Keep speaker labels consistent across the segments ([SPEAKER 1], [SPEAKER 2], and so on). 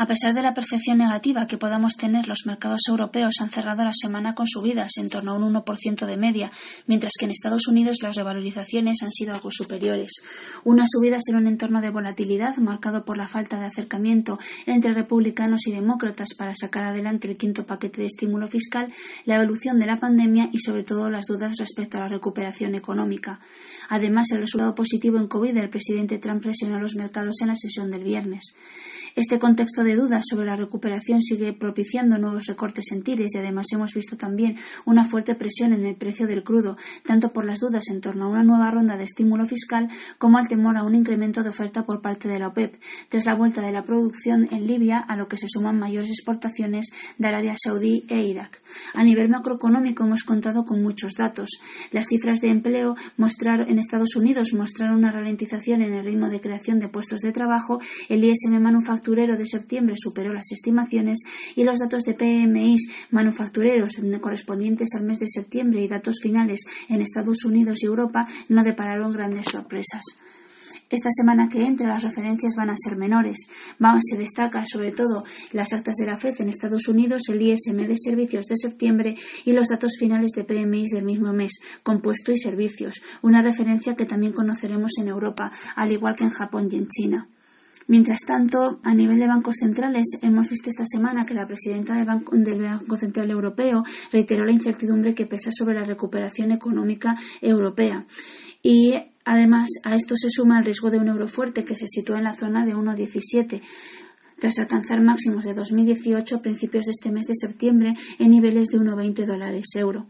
[SPEAKER 1] A pesar de la percepción negativa que podamos tener, los mercados europeos han cerrado la semana con subidas en torno a un 1% de media, mientras que en Estados Unidos las revalorizaciones han sido algo superiores. Una subida en un entorno de volatilidad marcado por la falta de acercamiento entre republicanos y demócratas para sacar adelante el quinto paquete de estímulo fiscal, la evolución de la pandemia y sobre todo las dudas respecto a la recuperación económica. Además, el resultado positivo en COVID del presidente Trump presionó a los mercados en la sesión del viernes. Este contexto de dudas sobre la recuperación sigue propiciando nuevos recortes en tires y además hemos visto también una fuerte presión en el precio del crudo, tanto por las dudas en torno a una nueva ronda de estímulo fiscal como al temor a un incremento de oferta por parte de la OPEP, tras la vuelta de la producción en Libia, a lo que se suman mayores exportaciones de Arabia Saudí e Irak. A nivel macroeconómico hemos contado con muchos datos. Las cifras de empleo en Estados Unidos mostraron una ralentización en el ritmo de creación de puestos de trabajo, el ISM manufacturero de septiembre superó las estimaciones y los datos de PMI manufactureros correspondientes al mes de septiembre y datos finales en Estados Unidos y Europa no depararon grandes sorpresas. Esta semana que entra las referencias van a ser menores. se destaca sobre todo las actas de la FED en Estados Unidos, el ISM de servicios de septiembre y los datos finales de PMI del mismo mes, compuesto y servicios, una referencia que también conoceremos en Europa, al igual que en Japón y en China. Mientras tanto, a nivel de bancos centrales, hemos visto esta semana que la presidenta del Banco, Central Europeo reiteró la incertidumbre que pesa sobre la recuperación económica europea. Y además a esto se suma el riesgo de un euro fuerte que se sitúa en la zona de 1,17 tras alcanzar máximos de 2018 a principios de este mes de septiembre en niveles de 1,20 dólares euro.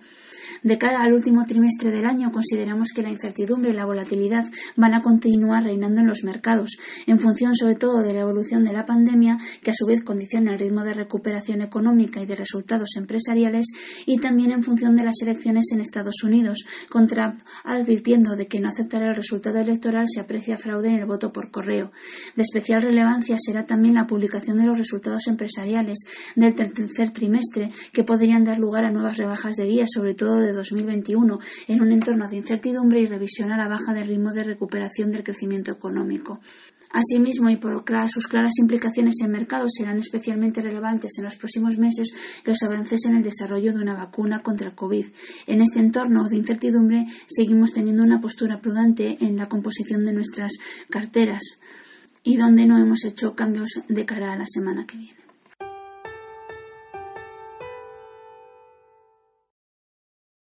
[SPEAKER 1] De cara al último trimestre del año, consideramos que la incertidumbre y la volatilidad van a continuar reinando en los mercados, en función sobre todo de la evolución de la pandemia, que a su vez condiciona el ritmo de recuperación económica y de resultados empresariales, y también en función de las elecciones en Estados Unidos, con Trump advirtiendo de que no aceptará el resultado electoral si aprecia fraude en el voto por correo. De especial relevancia será también la publicación de los resultados empresariales del tercer trimestre, que podrían dar lugar a nuevas rebajas de guía, sobre todo de 2021 en un entorno de incertidumbre y revisión a la baja del ritmo de recuperación del crecimiento económico. Asimismo, y por sus claras implicaciones en mercados, serán especialmente relevantes en los próximos meses los avances en el desarrollo de una vacuna contra el COVID. En este entorno de incertidumbre, seguimos teniendo una postura prudente en la composición de nuestras carteras y donde no hemos hecho cambios de cara a la semana que viene.